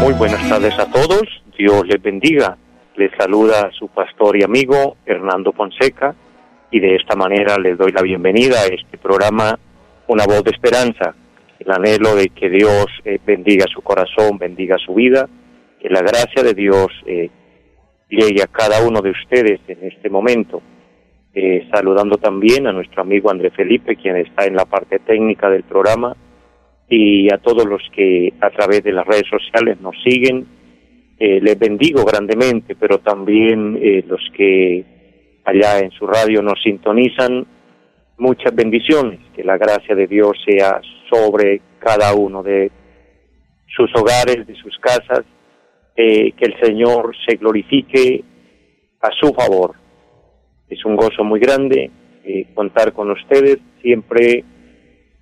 Muy buenas tardes a todos. Dios les bendiga. Les saluda su pastor y amigo Hernando Fonseca y de esta manera les doy la bienvenida a este programa Una voz de esperanza, el anhelo de que Dios eh, bendiga su corazón, bendiga su vida, que la gracia de Dios eh, llegue a cada uno de ustedes en este momento. Eh, saludando también a nuestro amigo André Felipe, quien está en la parte técnica del programa, y a todos los que a través de las redes sociales nos siguen eh, les bendigo grandemente, pero también eh, los que allá en su radio nos sintonizan, muchas bendiciones, que la gracia de Dios sea sobre cada uno de sus hogares, de sus casas, eh, que el Señor se glorifique a su favor. Es un gozo muy grande contar con ustedes. Siempre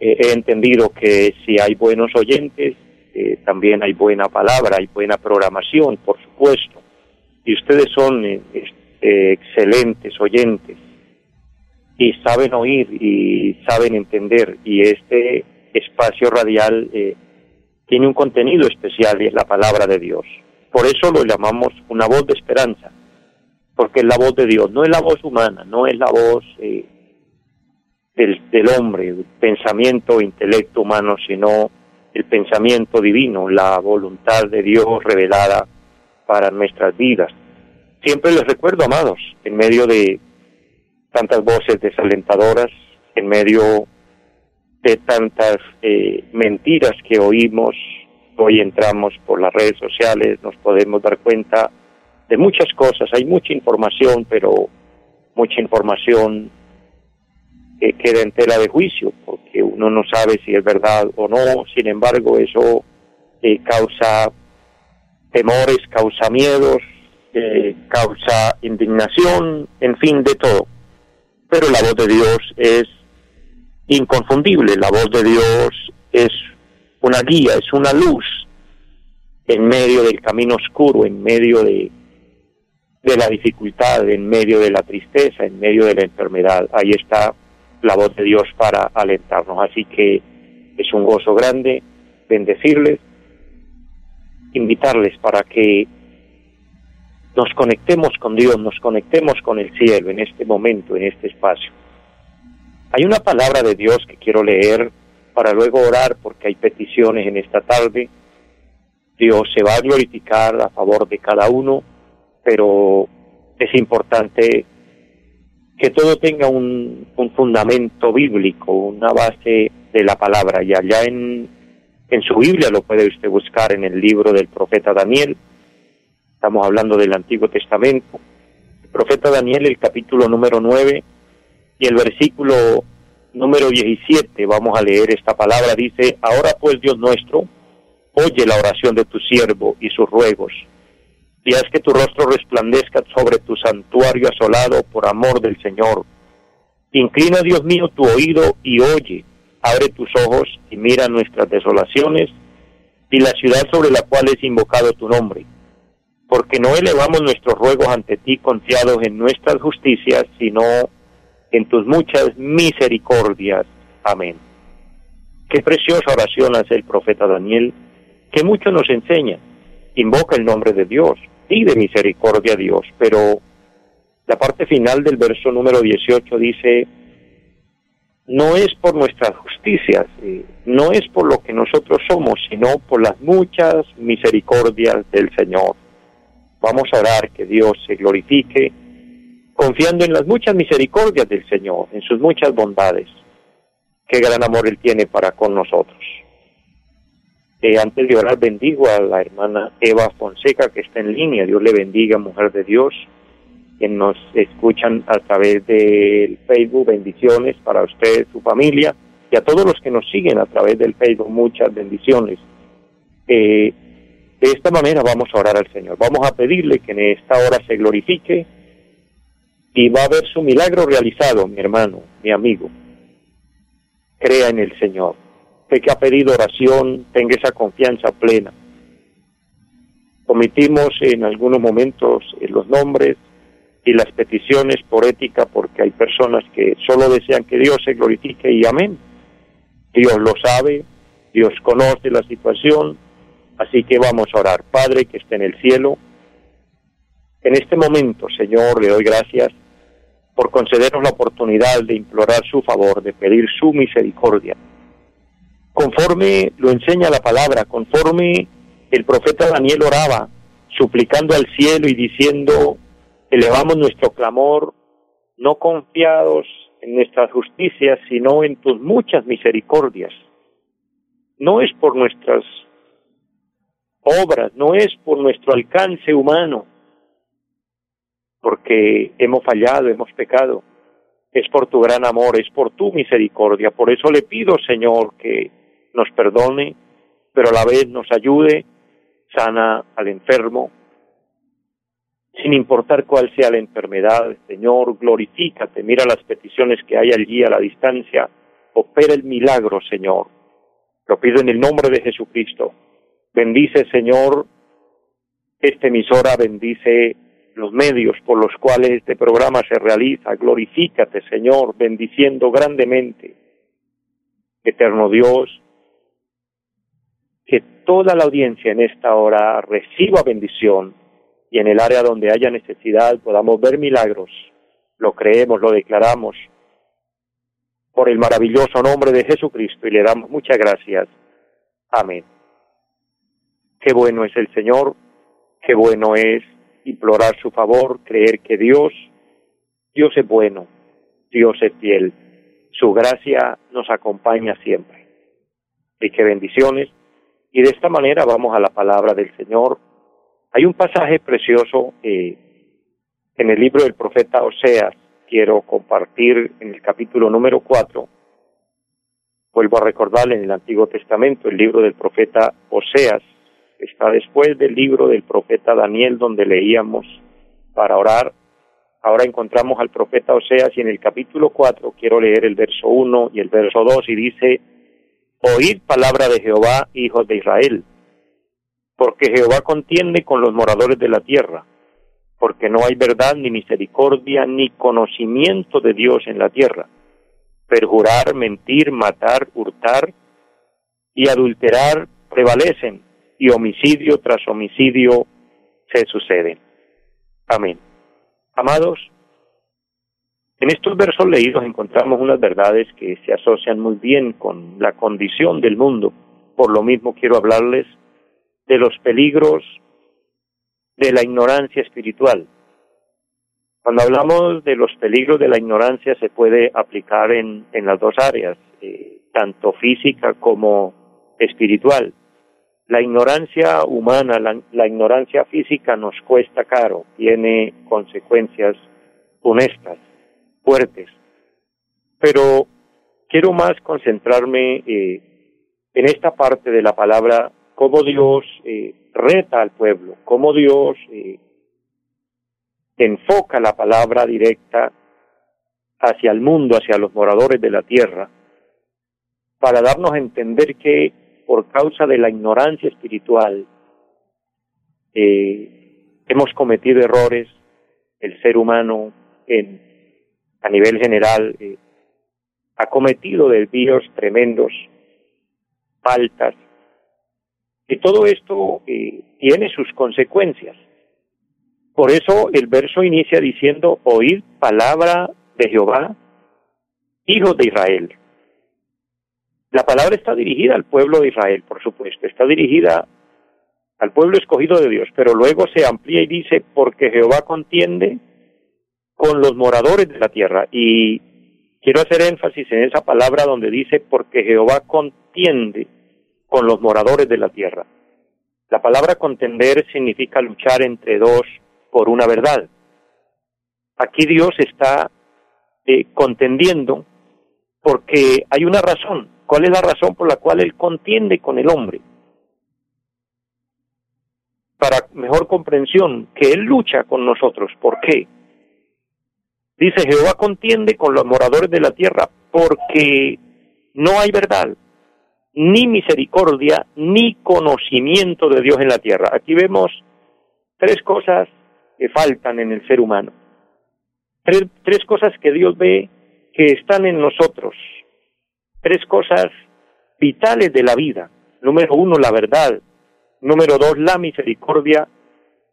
he entendido que si hay buenos oyentes, eh, también hay buena palabra, hay buena programación, por supuesto, y ustedes son eh, este, excelentes oyentes. Y saben oír y saben entender, y este espacio radial eh, tiene un contenido especial y es la palabra de Dios. Por eso lo llamamos una voz de esperanza, porque es la voz de Dios, no es la voz humana, no es la voz del, hombre, pensamiento, intelecto humano, sino el pensamiento divino, la voluntad de Dios revelada para nuestras vidas. Siempre les recuerdo, amados, en medio de tantas voces desalentadoras, en medio de tantas eh, mentiras que oímos, hoy entramos por las redes sociales, nos podemos dar cuenta de muchas cosas, hay mucha información, pero mucha información que queda en tela de juicio, porque uno no sabe si es verdad o no, sin embargo eso eh, causa temores, causa miedos, eh, causa indignación, en fin, de todo. Pero la voz de Dios es inconfundible, la voz de Dios es una guía, es una luz en medio del camino oscuro, en medio de la dificultad, en medio de la tristeza, en medio de la enfermedad. Ahí está la voz de Dios para alentarnos. Así que es un gozo grande bendecirles, invitarles para que nos conectemos con Dios, nos conectemos con el cielo en este momento, en este espacio. Hay una palabra de Dios que quiero leer para luego orar porque hay peticiones en esta tarde. Dios se va a glorificar a favor de cada uno, pero es importante que todo tenga un, fundamento bíblico, una base de la palabra. Y allá en, en su Biblia lo puede usted buscar en el libro del profeta Daniel. Estamos hablando del Antiguo Testamento. El profeta Daniel, el capítulo número 9 y el versículo número 17, vamos a leer esta palabra, dice, ahora pues Dios nuestro, oye la oración de tu siervo y sus ruegos y haz que tu rostro resplandezca sobre tu santuario asolado por amor del Señor. Inclina, Dios mío, tu oído y oye, abre tus ojos y mira nuestras desolaciones y la ciudad sobre la cual es invocado tu nombre. Porque no elevamos nuestros ruegos ante ti confiados en nuestras justicias, sino en tus muchas misericordias. Amén. Qué preciosa oración hace el profeta Daniel, que mucho nos enseña. Invoca el nombre de Dios, de misericordia a Dios, pero la parte final del verso número 18 dice, no es por nuestras justicias, no es por lo que nosotros somos, sino por las muchas misericordias del Señor. Vamos a orar que Dios se glorifique, confiando en las muchas misericordias del Señor, en sus muchas bondades. Qué gran amor Él tiene para con nosotros. Antes de orar, bendigo a la hermana Eva Fonseca que está en línea. Dios le bendiga, mujer de Dios, que nos escuchan a través del Facebook. Bendiciones para usted, su familia y a todos los que nos siguen a través del Facebook. Muchas bendiciones. Eh, de esta manera vamos a orar al Señor. Vamos a pedirle que en esta hora se glorifique y va a ver su milagro realizado, mi hermano, mi amigo. Crea en el Señor. Que ha pedido oración, tenga esa confianza plena. Cometimos en algunos momentos los nombres y las peticiones por ética porque hay personas que solo desean que Dios se glorifique y amén. Dios lo sabe, Dios conoce la situación, así que vamos a orar. Padre que esté en el cielo, en este momento, Señor, le doy gracias por concedernos la oportunidad de implorar su favor, de pedir su misericordia. Conforme lo enseña la palabra, conforme el profeta Daniel oraba, suplicando al cielo y diciendo, elevamos nuestro clamor, no confiados en nuestras justicias, sino en tus muchas misericordias. No es por nuestras obras, no es por nuestro alcance humano, porque hemos fallado, hemos pecado. Es por tu gran amor, es por tu misericordia. Por eso le pido, Señor, que nos perdone, pero a la vez nos ayude, sana al enfermo, sin importar cuál sea la enfermedad, Señor, glorifícate, mira las peticiones que hay allí a la distancia, opera el milagro, Señor. Lo pido en el nombre de Jesucristo. Bendice, Señor, esta emisora, bendice los medios por los cuales este programa se realiza. Glorifícate, Señor, bendiciendo grandemente. Eterno Dios, que toda la audiencia en esta hora reciba bendición y en el área donde haya necesidad podamos ver milagros. Lo creemos, lo declaramos por el maravilloso nombre de Jesucristo y le damos muchas gracias. Amén. Qué bueno es el Señor, qué bueno es implorar su favor, creer que Dios, Dios es bueno, Dios es fiel, su gracia nos acompaña siempre. Y qué bendiciones. Y de esta manera vamos a la palabra del Señor. Hay un pasaje precioso eh, en el libro del profeta Oseas, quiero compartir en el capítulo número cuatro. Vuelvo a recordar en el Antiguo Testamento, el libro del profeta Oseas, está después del libro del profeta Daniel donde leíamos para orar. Ahora encontramos al profeta Oseas y en el capítulo 4 quiero leer el verso 1 y el verso 2 y dice, Oíd palabra de Jehová, hijos de Israel, porque Jehová contiende con los moradores de la tierra, porque no hay verdad ni misericordia ni conocimiento de Dios en la tierra. Perjurar, mentir, matar, hurtar y adulterar prevalecen y homicidio tras homicidio se suceden. Amén. Amados, en estos versos leídos encontramos unas verdades que se asocian muy bien con la condición del mundo. Por lo mismo quiero hablarles de los peligros de la ignorancia espiritual. Cuando hablamos de los peligros de la ignorancia se puede aplicar en, en las dos áreas, eh, tanto física como espiritual. La ignorancia humana, la, ignorancia física nos cuesta caro, tiene consecuencias honestas, fuertes. Pero quiero más concentrarme eh, en esta parte de la palabra, cómo Dios eh, reta al pueblo, cómo Dios eh, enfoca la palabra directa hacia el mundo, hacia los moradores de la tierra, para darnos a entender que por causa de la ignorancia espiritual, eh, hemos cometido errores, el ser humano en, a nivel general eh, ha cometido desvíos tremendos, faltas, y todo esto eh, tiene sus consecuencias. Por eso el verso inicia diciendo, oíd palabra de Jehová, hijos de Israel. La palabra está dirigida al pueblo de Israel, por supuesto, está dirigida al pueblo escogido de Dios, pero luego se amplía y dice, porque Jehová contiende con los moradores de la tierra. Y quiero hacer énfasis en esa palabra donde dice, porque Jehová contiende con los moradores de la tierra. La palabra contender significa luchar entre dos por una verdad. Aquí Dios está eh, contendiendo porque hay una razón, ¿Cuál es la razón por la cual Él contiende con el hombre? para mejor comprensión, que Él lucha con nosotros. ¿Por qué? Dice, Jehová contiende con los moradores de la tierra porque no hay verdad, ni misericordia, ni conocimiento de Dios en la tierra. Aquí vemos tres cosas que faltan en el ser humano. Tres, tres cosas que Dios ve que están en nosotros. Tres cosas vitales de la vida. Número uno, la verdad. Número dos, la misericordia.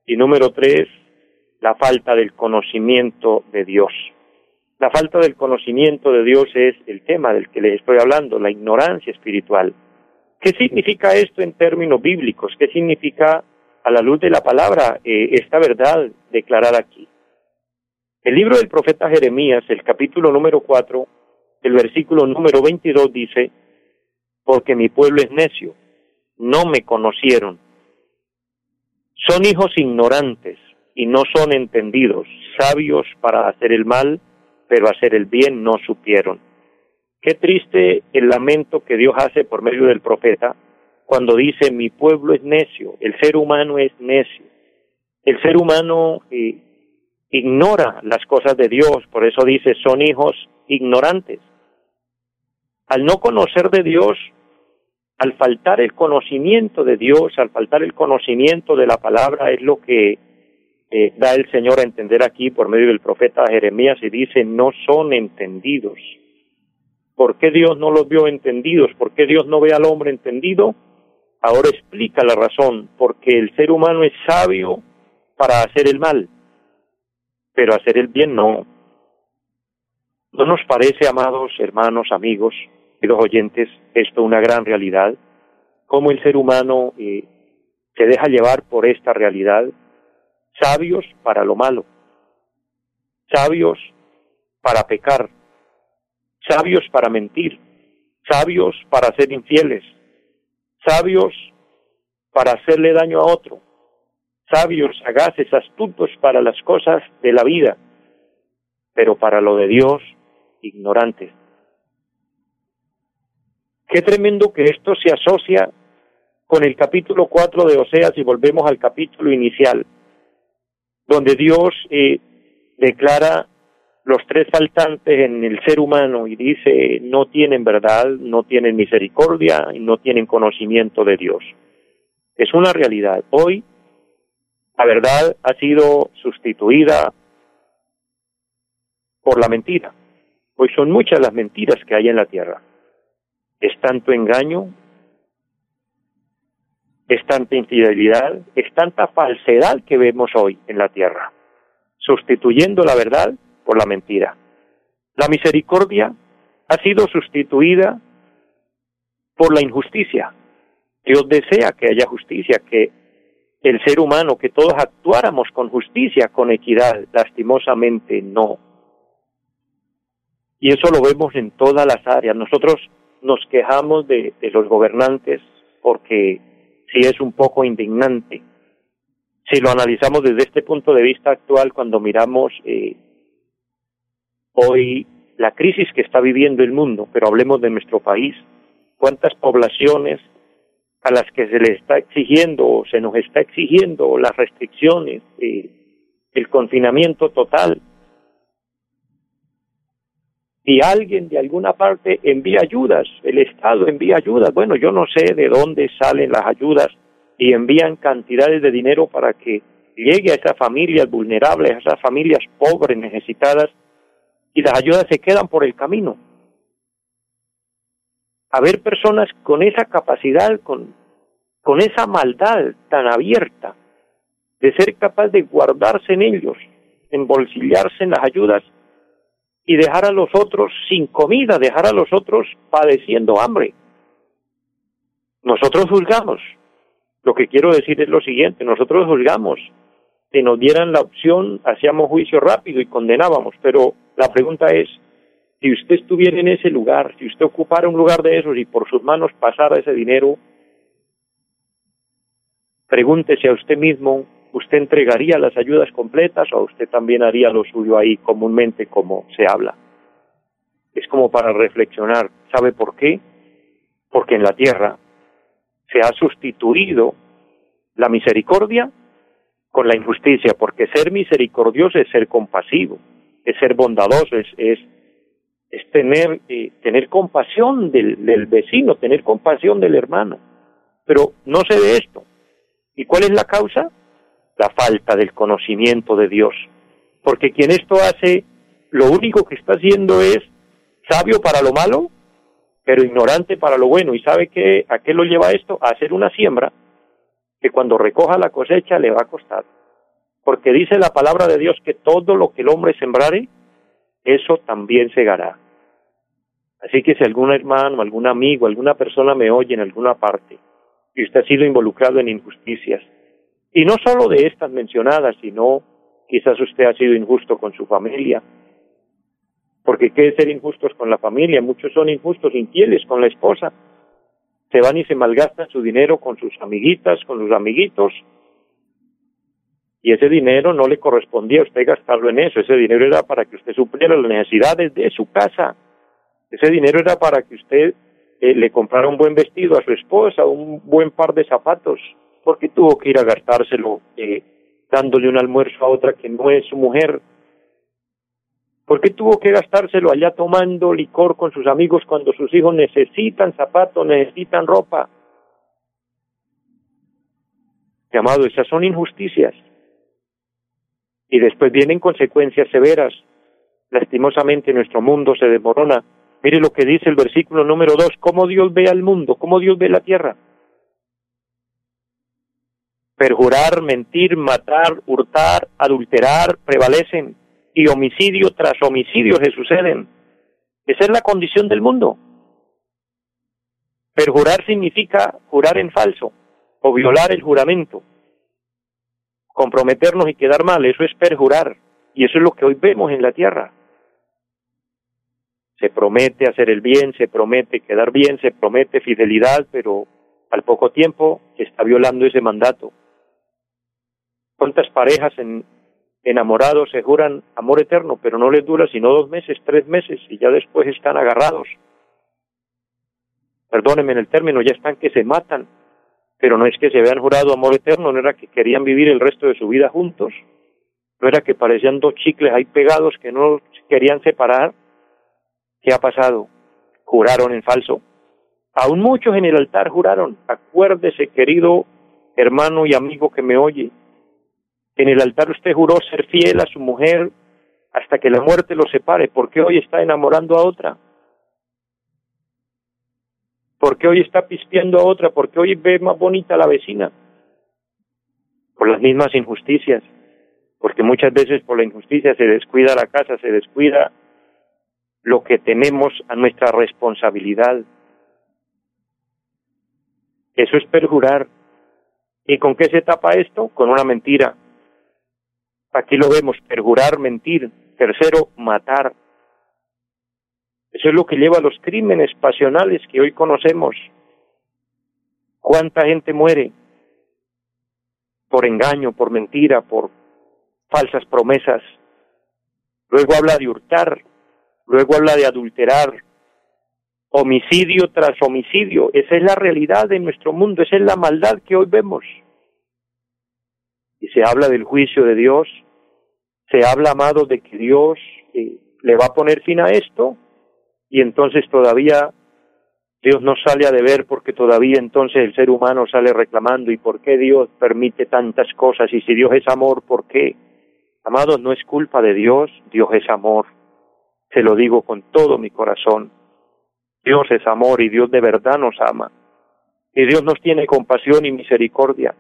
Y número tres, la falta del conocimiento de Dios. La falta del conocimiento de Dios es el tema del que les estoy hablando, la ignorancia espiritual. ¿Qué significa esto en términos bíblicos? ¿Qué significa a la luz de la palabra eh, esta verdad declarada aquí? El libro del profeta Jeremías, el capítulo número 4, el versículo número 22 dice, porque mi pueblo es necio, no me conocieron. Son hijos ignorantes y no son entendidos, sabios para hacer el mal, pero hacer el bien no supieron. Qué triste el lamento que Dios hace por medio del profeta cuando dice mi pueblo es necio, el ser humano es necio. El ser humano eh, ignora las cosas de Dios, por eso dice son hijos ignorantes. Al no conocer de Dios, al faltar el conocimiento de Dios, al faltar el conocimiento de la palabra, es lo que da el Señor a entender aquí por medio del profeta Jeremías y dice, no son entendidos. ¿Por qué Dios no los vio entendidos? ¿Por qué Dios no ve al hombre entendido? Ahora explica la razón, porque el ser humano es sabio para hacer el mal, pero hacer el bien no. ¿No nos parece, amados hermanos, amigos, y los oyentes, esto una gran realidad, cómo el ser humano eh, se deja llevar por esta realidad, sabios para lo malo, sabios para pecar, sabios para mentir, sabios para ser infieles, sabios para hacerle daño a otro, sabios, sagaces, astutos para las cosas de la vida, pero para lo de Dios, ignorantes. Qué tremendo que esto se asocia con el capítulo 4 de Oseas y volvemos al capítulo inicial, donde Dios eh, declara los tres faltantes en el ser humano y dice no tienen verdad, no tienen misericordia y no tienen conocimiento de Dios. Es una realidad. Hoy la verdad ha sido sustituida por la mentira. Hoy son muchas las mentiras que hay en la tierra es tanto engaño, es tanta infidelidad, es tanta falsedad que vemos hoy en la tierra, sustituyendo la verdad por la mentira. La misericordia ha sido sustituida por la injusticia. Dios desea que haya justicia, que el ser humano, que todos actuáramos con justicia, con equidad, lastimosamente no. Y eso lo vemos en todas las áreas. Nosotros nos quejamos de, los gobernantes porque sí es un poco indignante. Si lo analizamos desde este punto de vista actual, cuando miramos eh, hoy la crisis que está viviendo el mundo, pero hablemos de nuestro país, cuántas poblaciones a las que se les está exigiendo o se nos está exigiendo las restricciones, eh, el confinamiento total, y alguien de alguna parte envía ayudas, el Estado envía ayudas, bueno, yo no sé de dónde salen las ayudas y envían cantidades de dinero para que llegue a esas familias vulnerables, a esas familias pobres, necesitadas, y las ayudas se quedan por el camino. Haber personas con esa capacidad, con, con esa maldad tan abierta, de ser capaz de guardarse en ellos, embolsillarse en las ayudas y dejar a los otros sin comida, dejar a los otros padeciendo hambre. Nosotros juzgamos. Lo que quiero decir es lo siguiente, nosotros juzgamos. Si nos dieran la opción, hacíamos juicio rápido y condenábamos, pero la pregunta es, si usted estuviera en ese lugar, si usted ocupara un lugar de esos y por sus manos pasara ese dinero, pregúntese a usted mismo ¿usted entregaría las ayudas completas o usted también haría lo suyo ahí comúnmente como se habla? Es como para reflexionar. ¿Sabe por qué? Porque en la tierra se ha sustituido la misericordia con la injusticia, porque ser misericordioso es ser compasivo, es ser bondadoso, es, es, es tener, eh, tener compasión del, del vecino, tener compasión del hermano. Pero no se ve esto. ¿Y cuál es la causa? La falta del conocimiento de Dios. Porque quien esto hace, lo único que está haciendo es sabio para lo malo, pero ignorante para lo bueno. ¿Y sabe qué, a qué lo lleva esto? A hacer una siembra que cuando recoja la cosecha le va a costar. Porque dice la palabra de Dios que todo lo que el hombre sembrare, eso también segará. Así que si algún hermano, algún amigo, alguna persona me oye en alguna parte y usted ha sido involucrado en injusticias, y no solo de estas mencionadas, sino quizás usted ha sido injusto con su familia, porque qué es ser injustos con la familia, muchos son injustos, infieles con la esposa, se van y se malgastan su dinero con sus amiguitas, con los amiguitos, y ese dinero no le correspondía a usted gastarlo en eso, ese dinero era para que usted supliera las necesidades de su casa, ese dinero era para que usted eh, le comprara un buen vestido a su esposa, un buen par de zapatos, porque tuvo que ir a gastárselo eh, dándole un almuerzo a otra que no es su mujer, ¿Por qué tuvo que gastárselo allá tomando licor con sus amigos cuando sus hijos necesitan zapatos, necesitan ropa? Llamado, esas son injusticias. Y después vienen consecuencias severas. Lastimosamente nuestro mundo se desmorona. Mire lo que dice el versículo número dos, cómo Dios ve al mundo, cómo Dios ve la tierra. Perjurar, mentir, matar, hurtar, adulterar, prevalecen y homicidio tras homicidio se suceden. Esa es la condición del mundo. Perjurar significa jurar en falso o violar el juramento. Comprometernos y quedar mal, eso es perjurar. Y eso es lo que hoy vemos en la tierra. Se promete hacer el bien, se promete quedar bien, se promete fidelidad, pero al poco tiempo está violando ese mandato. ¿Cuántas parejas en enamorados se juran amor eterno, pero no les dura sino dos meses, tres meses, y ya después están agarrados. Perdónenme en el término, ya están que se matan, pero no es que se habían jurado amor eterno, no era que querían vivir el resto de su vida juntos, no era que parecían dos chicles ahí pegados que no querían separar. ¿Qué ha pasado? Juraron en falso. Aún muchos en el altar juraron. Acuérdese, querido hermano y amigo que me oye, en el altar usted juró ser fiel a su mujer hasta que la muerte lo separe. ¿Por qué hoy está enamorando a otra? ¿Por qué hoy está pispiando a otra? ¿Por qué hoy ve más bonita a la vecina? Por las mismas injusticias. Porque muchas veces por la injusticia se descuida la casa, se descuida lo que tenemos a nuestra responsabilidad. Eso es perjurar. ¿Y con qué se tapa esto? Con una mentira. Aquí lo vemos, perjurar, mentir. Tercero, matar. Eso es lo que lleva a los crímenes pasionales que hoy conocemos. ¿Cuánta gente muere por engaño, por mentira, por falsas promesas? Luego habla de hurtar, luego habla de adulterar, homicidio tras homicidio. Esa es la realidad de nuestro mundo, esa es la maldad que hoy vemos se habla del juicio de Dios, se habla, amado, de que Dios eh, le va a poner fin a esto, y entonces todavía Dios no sale a deber porque todavía entonces el ser humano sale reclamando, ¿y por qué Dios permite tantas cosas? Y si Dios es amor, ¿por qué? Amados, no es culpa de Dios, Dios es amor. Se lo digo con todo mi corazón. Dios es amor y Dios de verdad nos ama. Y Dios nos tiene compasión y misericordia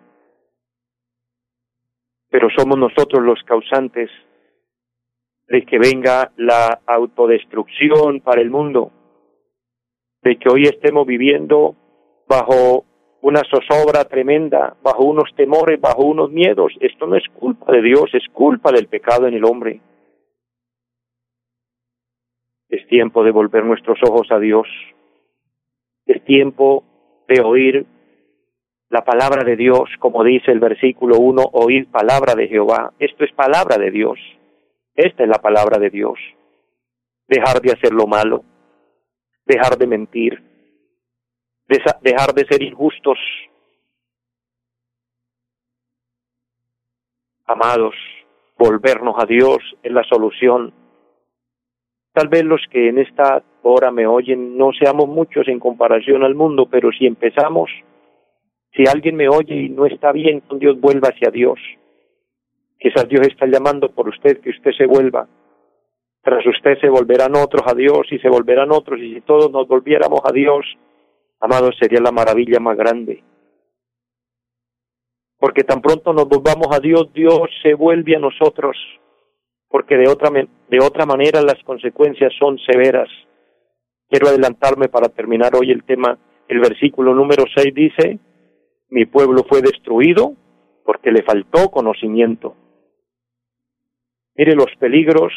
pero somos nosotros los causantes de que venga la autodestrucción para el mundo, de que hoy estemos viviendo bajo una zozobra tremenda, bajo unos temores, bajo unos miedos. Esto no es culpa de Dios, es culpa del pecado en el hombre. Es tiempo de volver nuestros ojos a Dios. Es tiempo de oír la palabra de Dios, como dice el versículo 1, oír palabra de Jehová. Esto es palabra de Dios. Esta es la palabra de Dios. Dejar de hacer lo malo, dejar de mentir, dejar de ser injustos. Amados, volvernos a Dios es la solución. Tal vez los que en esta hora me oyen no seamos muchos en comparación al mundo, pero si empezamos, si alguien me oye y no está bien con Dios, vuelva hacia Dios. Quizás Dios está llamando por usted que usted se vuelva. Tras usted se volverán otros a Dios y se volverán otros, y si todos nos volviéramos a Dios, amados, sería la maravilla más grande porque tan pronto nos volvamos a Dios, Dios se vuelve a nosotros, porque de otra, de otra manera las consecuencias son severas. Quiero adelantarme para terminar hoy el tema. El versículo número 6 dice, mi pueblo fue destruido porque le faltó conocimiento. Mire los peligros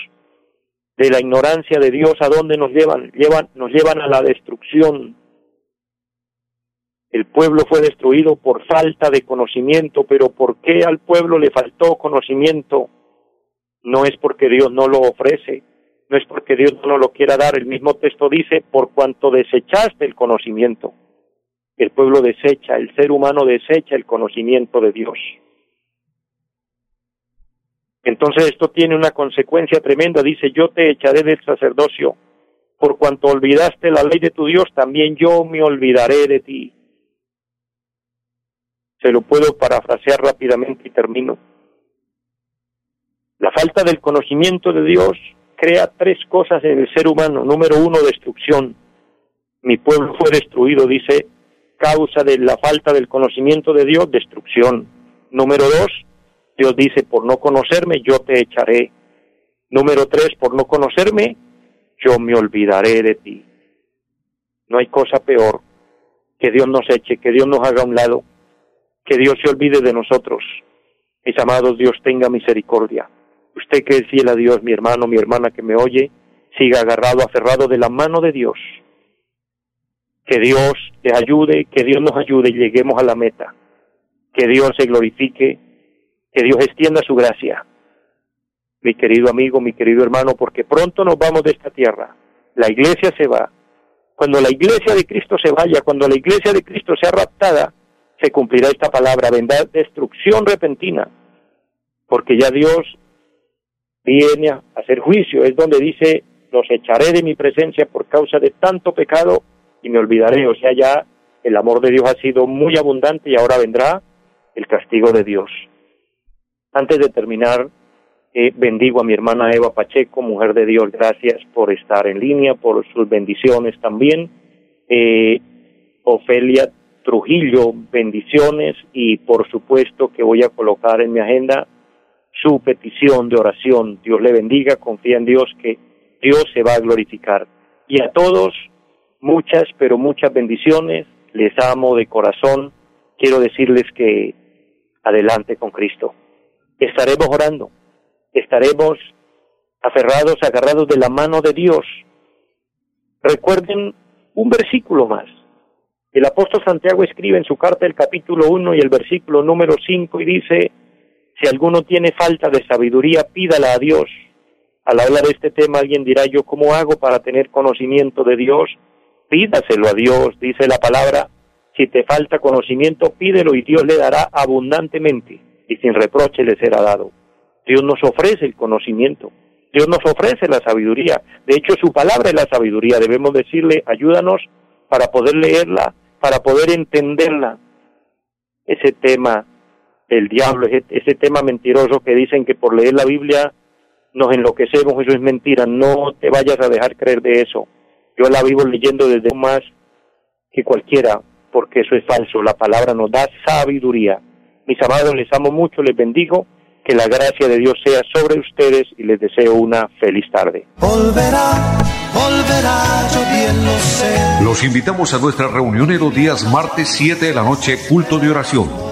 de la ignorancia de Dios, ¿a dónde nos llevan? llevan nos llevan a la destrucción. El pueblo fue destruido por falta de conocimiento, pero ¿por qué al pueblo le faltó conocimiento? No es porque Dios no lo ofrece, no es porque Dios no lo quiera dar. El mismo texto dice, por cuanto desechaste el conocimiento. El pueblo desecha, el ser humano desecha el conocimiento de Dios. Entonces esto tiene una consecuencia tremenda. Dice, yo te echaré del sacerdocio. Por cuanto olvidaste la ley de tu Dios, también yo me olvidaré de ti se lo puedo parafrasear rápidamente y termino. La falta del conocimiento de Dios crea tres cosas en el ser humano. Número uno, destrucción. Mi pueblo fue destruido, dice, causa de la falta del conocimiento de Dios, destrucción. Número dos, Dios dice, por no conocerme, yo te echaré. Número tres, por no conocerme, yo me olvidaré de ti. No hay cosa peor que Dios nos eche, que Dios nos haga a un lado que Dios se olvide de nosotros. Mis amados, Dios tenga misericordia. Usted que es fiel a Dios, mi hermano, mi hermana que me oye, siga agarrado, aferrado de la mano de Dios. Que Dios te ayude, que Dios nos ayude y lleguemos a la meta. Que Dios se glorifique, que Dios extienda su gracia. Mi querido amigo, mi querido hermano, porque pronto nos vamos de esta tierra. La iglesia se va. Cuando la iglesia de Cristo se vaya, cuando la iglesia de Cristo sea raptada, se cumplirá esta palabra, vendrá destrucción repentina, porque ya Dios viene a hacer juicio, es donde dice, los echaré de mi presencia por causa de tanto pecado y me olvidaré, o sea, ya el amor de Dios ha sido muy abundante y ahora vendrá el castigo de Dios. Antes de terminar, eh, bendigo a mi hermana Eva Pacheco, mujer de Dios, gracias por estar en línea, por sus bendiciones también. Eh, Ofelia Trujillo, bendiciones y por supuesto que voy a colocar en mi agenda su petición de oración. Dios le bendiga, confía en Dios que Dios se va a glorificar. Y a todos, muchas, pero muchas bendiciones. Les amo de corazón. Quiero decirles que adelante con Cristo. Estaremos orando, estaremos aferrados, agarrados de la mano de Dios. Recuerden un versículo más. El apóstol Santiago escribe en su carta el capítulo 1 y el versículo número 5 y dice, si alguno tiene falta de sabiduría, pídala a Dios. Al hablar de este tema alguien dirá, yo cómo hago para tener conocimiento de Dios? Pídaselo a Dios, dice la palabra. Si te falta conocimiento, pídelo y Dios le dará abundantemente y sin reproche le será dado. Dios nos ofrece el conocimiento. Dios nos ofrece la sabiduría. De hecho, su palabra es la sabiduría. Debemos decirle, ayúdanos para poder leerla para poder entenderla. Ese tema el diablo, ese, tema mentiroso que dicen que por leer la Biblia nos enloquecemos, eso es mentira, no te vayas a dejar creer de eso. Yo la vivo leyendo desde más que cualquiera, porque eso es falso, la palabra nos da sabiduría. Mis amados, les amo mucho, les bendigo, que la gracia de Dios sea sobre ustedes y les deseo una feliz tarde volverá, yo bien lo sé. Los invitamos a nuestra reunión en los días martes 7 de la noche, culto de oración.